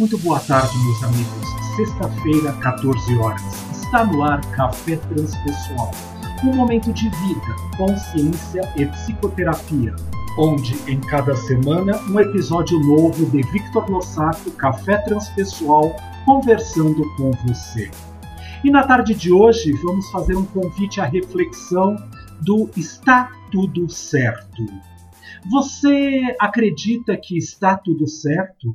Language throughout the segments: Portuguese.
Muito boa tarde, meus amigos. Sexta-feira, 14 horas. Está no ar Café Transpessoal. Um momento de vida, consciência e psicoterapia. Onde, em cada semana, um episódio novo de Victor Lossato, Café Transpessoal, conversando com você. E na tarde de hoje, vamos fazer um convite à reflexão do Está Tudo Certo. Você acredita que está tudo certo?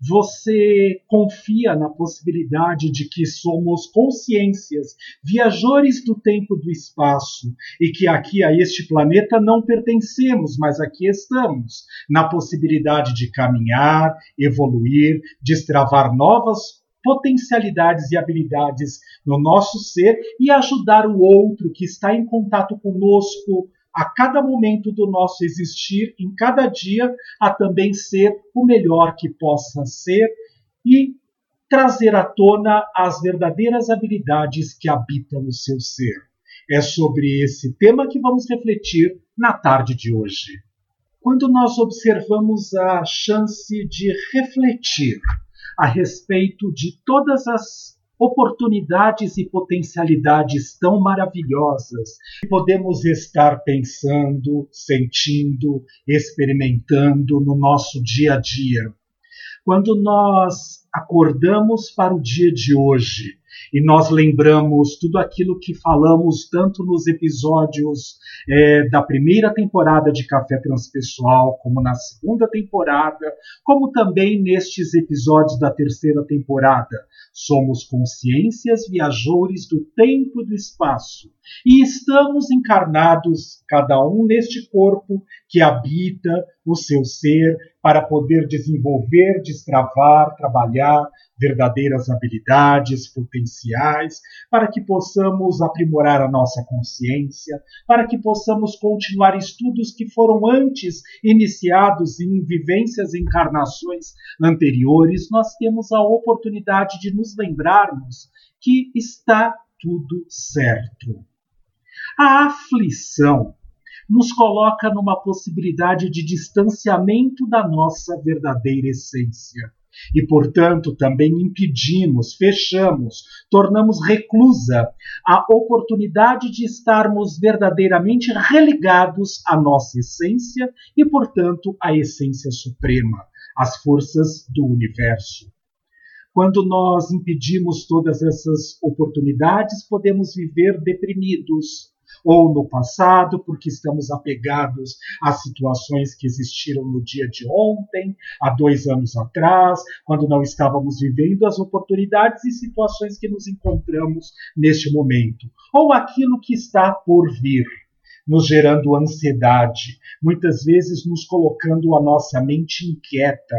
Você confia na possibilidade de que somos consciências, viajores do tempo e do espaço, e que aqui a este planeta não pertencemos, mas aqui estamos, na possibilidade de caminhar, evoluir, destravar novas potencialidades e habilidades no nosso ser e ajudar o outro que está em contato conosco a cada momento do nosso existir, em cada dia, a também ser o melhor que possa ser e trazer à tona as verdadeiras habilidades que habitam no seu ser. É sobre esse tema que vamos refletir na tarde de hoje. Quando nós observamos a chance de refletir a respeito de todas as oportunidades e potencialidades tão maravilhosas que podemos estar pensando, sentindo, experimentando no nosso dia a dia. Quando nós acordamos para o dia de hoje e nós lembramos tudo aquilo que falamos tanto nos episódios é, da primeira temporada de Café Transpessoal, como na segunda temporada, como também nestes episódios da terceira temporada. Somos consciências viajores do tempo e do espaço e estamos encarnados, cada um neste corpo que habita o seu ser, para poder desenvolver, destravar, trabalhar verdadeiras habilidades, potenciais, para que possamos aprimorar a nossa consciência, para que possamos continuar estudos que foram antes iniciados em vivências e encarnações anteriores, nós temos a oportunidade de nos lembrarmos que está tudo certo. A aflição nos coloca numa possibilidade de distanciamento da nossa verdadeira essência. E, portanto, também impedimos, fechamos, tornamos reclusa a oportunidade de estarmos verdadeiramente religados à nossa essência e, portanto, à essência suprema, às forças do universo. Quando nós impedimos todas essas oportunidades, podemos viver deprimidos, ou no passado, porque estamos apegados a situações que existiram no dia de ontem, há dois anos atrás, quando não estávamos vivendo as oportunidades e situações que nos encontramos neste momento, ou aquilo que está por vir nos gerando ansiedade, muitas vezes nos colocando a nossa mente inquieta,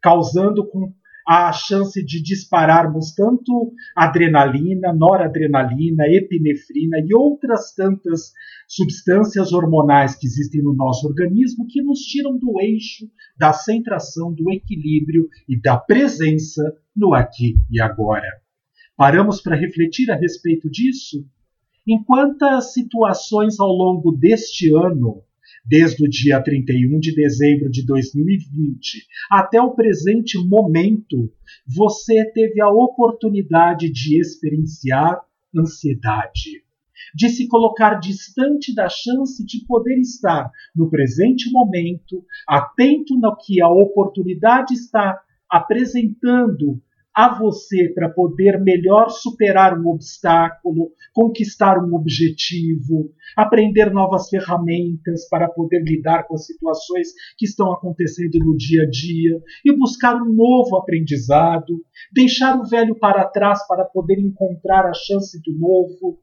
causando com a chance de dispararmos tanto adrenalina, noradrenalina, epinefrina e outras tantas substâncias hormonais que existem no nosso organismo que nos tiram do eixo, da centração, do equilíbrio e da presença no aqui e agora. Paramos para refletir a respeito disso? Em quantas situações ao longo deste ano desde o dia 31 de dezembro de 2020 até o presente momento, você teve a oportunidade de experienciar ansiedade, de se colocar distante da chance de poder estar no presente momento, atento no que a oportunidade está apresentando a você para poder melhor superar um obstáculo, conquistar um objetivo, aprender novas ferramentas para poder lidar com as situações que estão acontecendo no dia a dia e buscar um novo aprendizado, deixar o velho para trás para poder encontrar a chance do novo.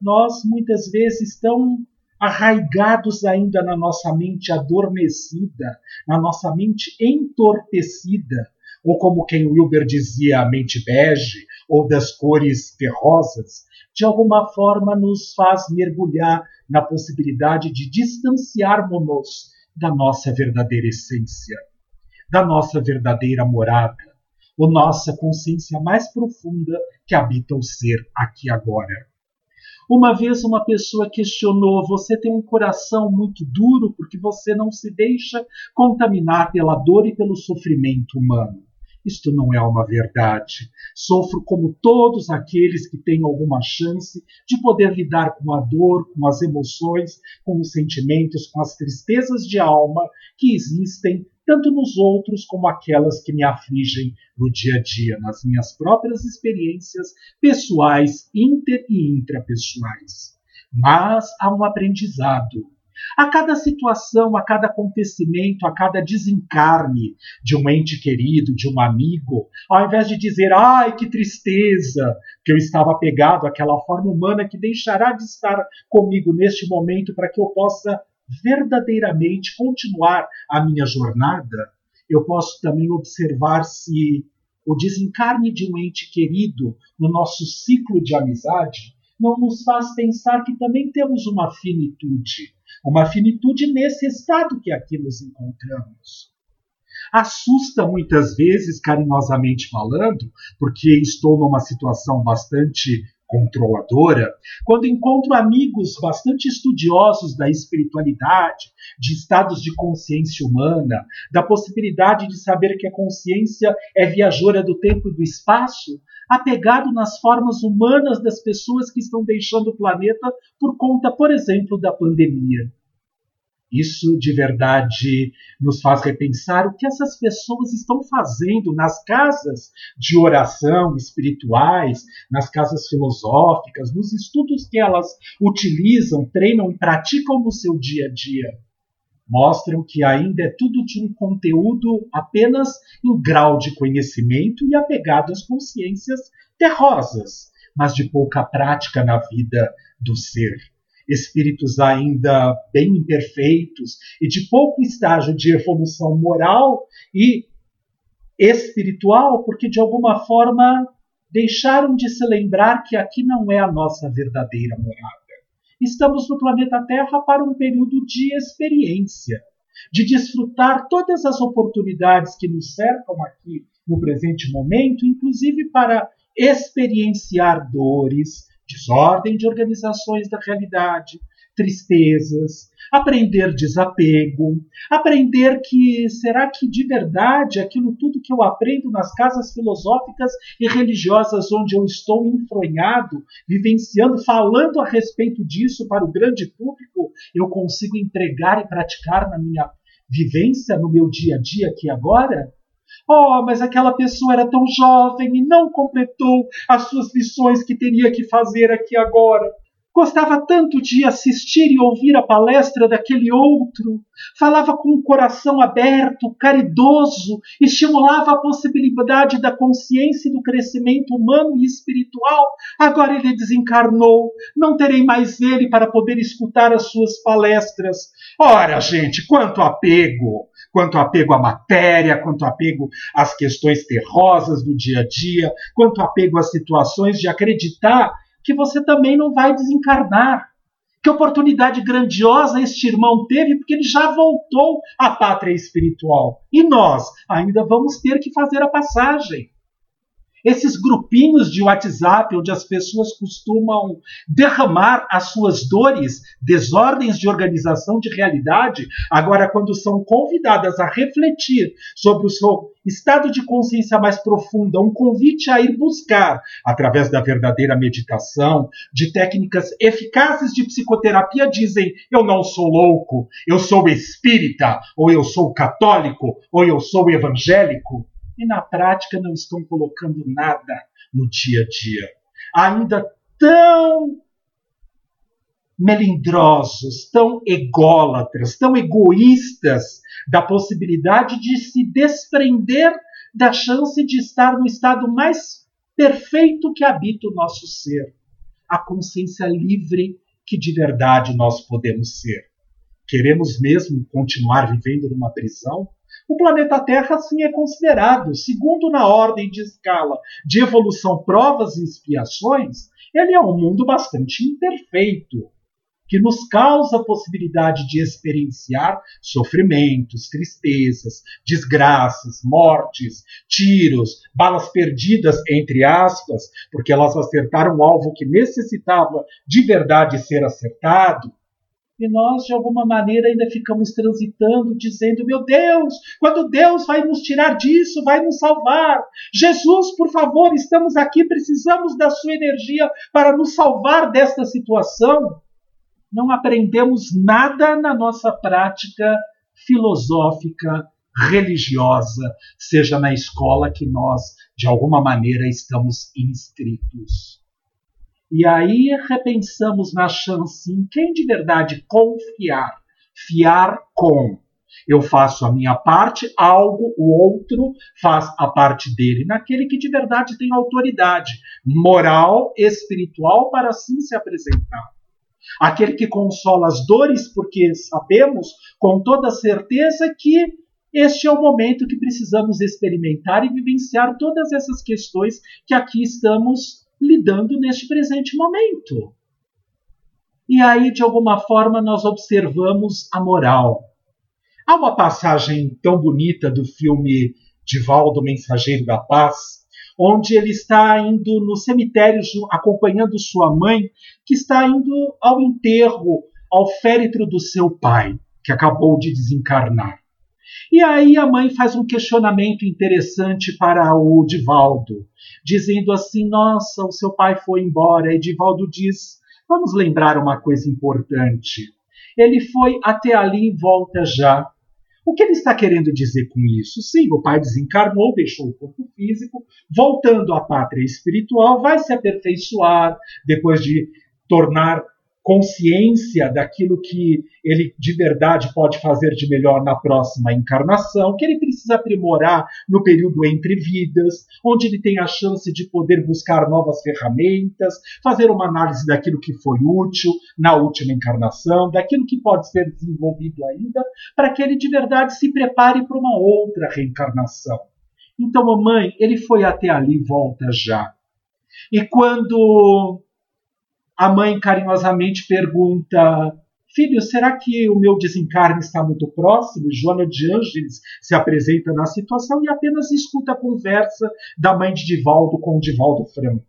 Nós muitas vezes estamos arraigados ainda na nossa mente adormecida, na nossa mente entorpecida ou como quem Wilber dizia, a mente bege, ou das cores terrosas, de alguma forma nos faz mergulhar na possibilidade de distanciarmos-nos da nossa verdadeira essência, da nossa verdadeira morada, ou nossa consciência mais profunda que habita o ser aqui agora. Uma vez uma pessoa questionou: Você tem um coração muito duro porque você não se deixa contaminar pela dor e pelo sofrimento humano. Isto não é uma verdade. Sofro como todos aqueles que têm alguma chance de poder lidar com a dor, com as emoções, com os sentimentos, com as tristezas de alma que existem tanto nos outros como aquelas que me afligem no dia a dia, nas minhas próprias experiências pessoais, inter e intrapessoais. Mas há um aprendizado a cada situação, a cada acontecimento, a cada desencarne de um ente querido, de um amigo, ao invés de dizer, ai que tristeza, que eu estava apegado àquela forma humana que deixará de estar comigo neste momento para que eu possa verdadeiramente continuar a minha jornada, eu posso também observar se o desencarne de um ente querido no nosso ciclo de amizade não nos faz pensar que também temos uma finitude, uma finitude nesse estado que aqui nos encontramos. Assusta muitas vezes, carinhosamente falando, porque estou numa situação bastante controladora, quando encontro amigos bastante estudiosos da espiritualidade, de estados de consciência humana, da possibilidade de saber que a consciência é viajora do tempo e do espaço, apegado nas formas humanas das pessoas que estão deixando o planeta por conta, por exemplo, da pandemia. Isso de verdade nos faz repensar o que essas pessoas estão fazendo nas casas de oração espirituais, nas casas filosóficas, nos estudos que elas utilizam, treinam e praticam no seu dia a dia. Mostram que ainda é tudo de um conteúdo apenas em grau de conhecimento e apegado às consciências terrosas, mas de pouca prática na vida do ser espíritos ainda bem imperfeitos e de pouco estágio de evolução moral e espiritual, porque de alguma forma deixaram de se lembrar que aqui não é a nossa verdadeira morada. Estamos no planeta Terra para um período de experiência, de desfrutar todas as oportunidades que nos cercam aqui no presente momento, inclusive para experienciar dores, desordem de organizações da realidade, tristezas, aprender desapego, aprender que será que de verdade aquilo tudo que eu aprendo nas casas filosóficas e religiosas onde eu estou enfronhado, vivenciando, falando a respeito disso para o grande público, eu consigo entregar e praticar na minha vivência, no meu dia a dia aqui agora? Oh, mas aquela pessoa era tão jovem e não completou as suas lições que teria que fazer aqui agora. Gostava tanto de assistir e ouvir a palestra daquele outro. Falava com o coração aberto, caridoso, estimulava a possibilidade da consciência e do crescimento humano e espiritual. Agora ele desencarnou. Não terei mais ele para poder escutar as suas palestras. Ora, gente, quanto apego! quanto apego à matéria, quanto apego às questões terrosas do dia a dia, quanto apego às situações de acreditar que você também não vai desencarnar. Que oportunidade grandiosa este irmão teve, porque ele já voltou à pátria espiritual. E nós ainda vamos ter que fazer a passagem esses grupinhos de WhatsApp onde as pessoas costumam derramar as suas dores, desordens de organização de realidade, agora quando são convidadas a refletir sobre o seu estado de consciência mais profunda, um convite a ir buscar, através da verdadeira meditação, de técnicas eficazes de psicoterapia, dizem: eu não sou louco, eu sou espírita, ou eu sou católico, ou eu sou evangélico e na prática não estão colocando nada no dia a dia. Ainda tão melindrosos, tão ególatras, tão egoístas da possibilidade de se desprender da chance de estar no estado mais perfeito que habita o nosso ser, a consciência livre que de verdade nós podemos ser. Queremos mesmo continuar vivendo numa prisão? O planeta Terra assim é considerado, segundo na ordem de escala de evolução, provas e expiações, ele é um mundo bastante imperfeito, que nos causa a possibilidade de experienciar sofrimentos, tristezas, desgraças, mortes, tiros, balas perdidas, entre aspas, porque elas acertaram o alvo que necessitava de verdade ser acertado, E nós, de alguma maneira, ainda ficamos transitando, dizendo: Meu Deus, quando Deus vai nos tirar disso, vai nos salvar. Jesus, por favor, estamos aqui, precisamos da sua energia para nos salvar desta situação. Não aprendemos nada na nossa prática filosófica, religiosa, seja na escola que nós, de alguma maneira, estamos inscritos. E aí repensamos na chance em quem de verdade confiar, fiar com. Eu faço a minha parte, algo, o outro faz a parte dele, naquele que de verdade tem autoridade moral, espiritual para assim se apresentar. Aquele que consola as dores, porque sabemos com toda certeza que este é o momento que precisamos experimentar e vivenciar todas essas questões que aqui estamos lidando neste presente momento. E aí, de alguma forma, nós observamos a moral. Há uma passagem tão bonita do filme Divaldo, Mensageiro da Paz, onde ele está indo no cemitério acompanhando sua mãe, que está indo ao enterro, ao féretro do seu pai, que acabou de desencarnar. E aí a mãe faz um questionamento interessante para o Divaldo, dizendo assim: Nossa, o seu pai foi embora. E Divaldo diz: Vamos lembrar uma coisa importante. Ele foi até ali e volta já. O que ele está querendo dizer com isso? Sim, o pai desencarnou, deixou o corpo físico, voltando à pátria espiritual, vai se aperfeiçoar depois de tornar consciência daquilo que ele de verdade pode fazer de melhor na próxima encarnação, que ele precisa aprimorar no período entre vidas, onde ele tem a chance de poder buscar novas ferramentas, fazer uma análise daquilo que foi útil na última encarnação, daquilo que pode ser desenvolvido ainda, para que ele de verdade se prepare para uma outra reencarnação. Então, mamãe, ele foi até ali volta já. E quando a mãe carinhosamente pergunta: Filho, será que o meu desencarne está muito próximo? Joana de Ângeles se apresenta na situação e apenas escuta a conversa da mãe de Divaldo com Divaldo Franco.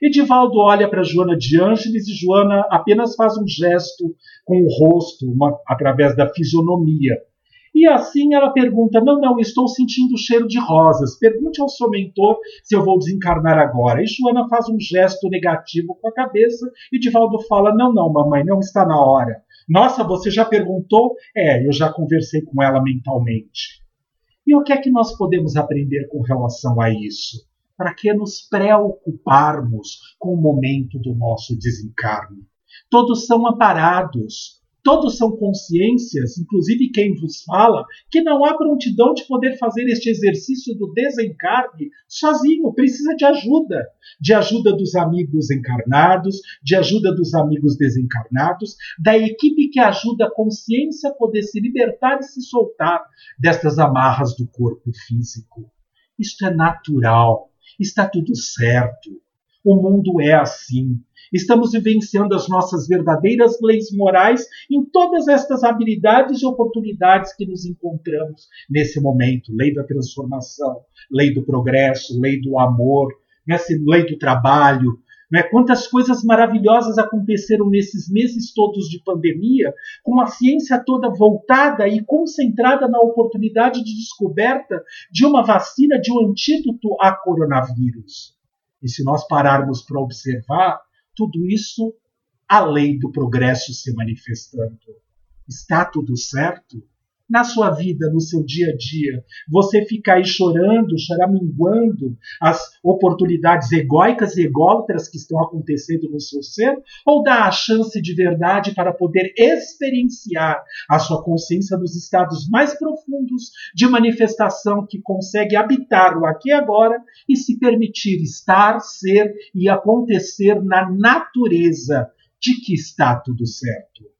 E Divaldo olha para Joana de Ângeles e Joana apenas faz um gesto com o rosto, uma, através da fisionomia, e assim ela pergunta: Não, não, estou sentindo o cheiro de rosas. Pergunte ao seu mentor se eu vou desencarnar agora. E Joana faz um gesto negativo com a cabeça e Divaldo fala: Não, não, mamãe, não está na hora. Nossa, você já perguntou? É, eu já conversei com ela mentalmente. E o que é que nós podemos aprender com relação a isso? Para que nos preocuparmos com o momento do nosso desencarne? Todos são amparados, Todos são consciências, inclusive quem vos fala, que não há prontidão de poder fazer este exercício do desencarne sozinho, precisa de ajuda. De ajuda dos amigos encarnados, de ajuda dos amigos desencarnados, da equipe que ajuda a consciência a poder se libertar e se soltar destas amarras do corpo físico. Isto é natural, está tudo certo. O mundo é assim. Estamos vivenciando as nossas verdadeiras leis morais em todas estas habilidades e oportunidades que nos encontramos nesse momento. Lei da transformação, lei do progresso, lei do amor, né? lei do trabalho. Né? Quantas coisas maravilhosas aconteceram nesses meses todos de pandemia, com a ciência toda voltada e concentrada na oportunidade de descoberta de uma vacina, de um antídoto a coronavírus. E se nós pararmos para observar, tudo isso a lei do progresso se manifestando. Está tudo certo? Na sua vida, no seu dia a dia, você fica aí chorando, charaminguando as oportunidades egóicas e ególatras que estão acontecendo no seu ser? Ou dá a chance de verdade para poder experienciar a sua consciência nos estados mais profundos de manifestação que consegue habitar o aqui e agora e se permitir estar, ser e acontecer na natureza de que está tudo certo?